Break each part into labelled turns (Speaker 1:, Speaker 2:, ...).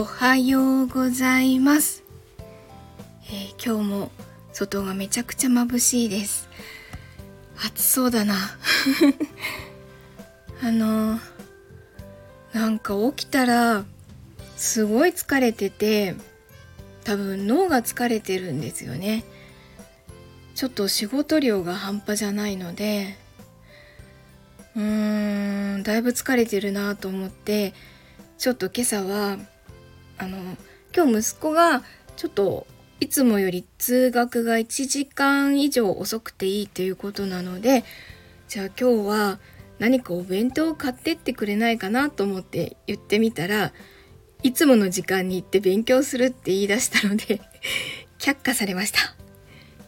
Speaker 1: おはようございます、えー、今日も外がめちゃくちゃ眩しいです。暑そうだな。あのー、なんか起きたらすごい疲れてて多分脳が疲れてるんですよね。ちょっと仕事量が半端じゃないのでうーんだいぶ疲れてるなと思ってちょっと今朝はあの今日息子がちょっといつもより通学が1時間以上遅くていいということなのでじゃあ今日は何かお弁当を買ってってくれないかなと思って言ってみたらいつもの時間に行って勉強するって言い出したので 却下されました。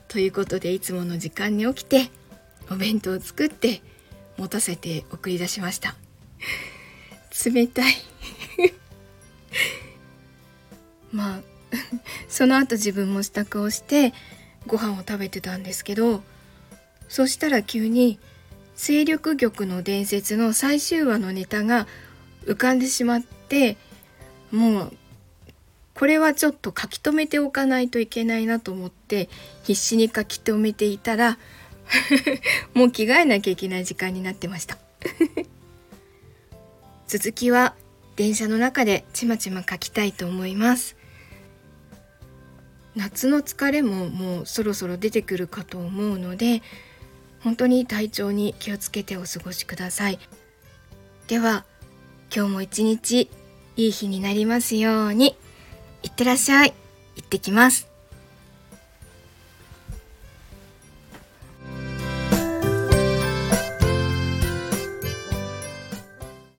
Speaker 1: ということでいつもの時間に起きてお弁当を作って持たせて送り出しました冷たいまあ その後自分も支度をしてご飯を食べてたんですけどそしたら急に勢力玉の伝説の最終話のネタが浮かんでしまってもうこれはちょっと書き留めておかないといけないなと思って必死に書き留めていたら もう着替えなきゃいけない時間になってました。続きは電車の中でちまちま書きたいと思います。夏の疲れももうそろそろ出てくるかと思うので本当に体調に気をつけてお過ごしください。では今日も一日いい日になりますようにいってらっしゃい。行ってきます。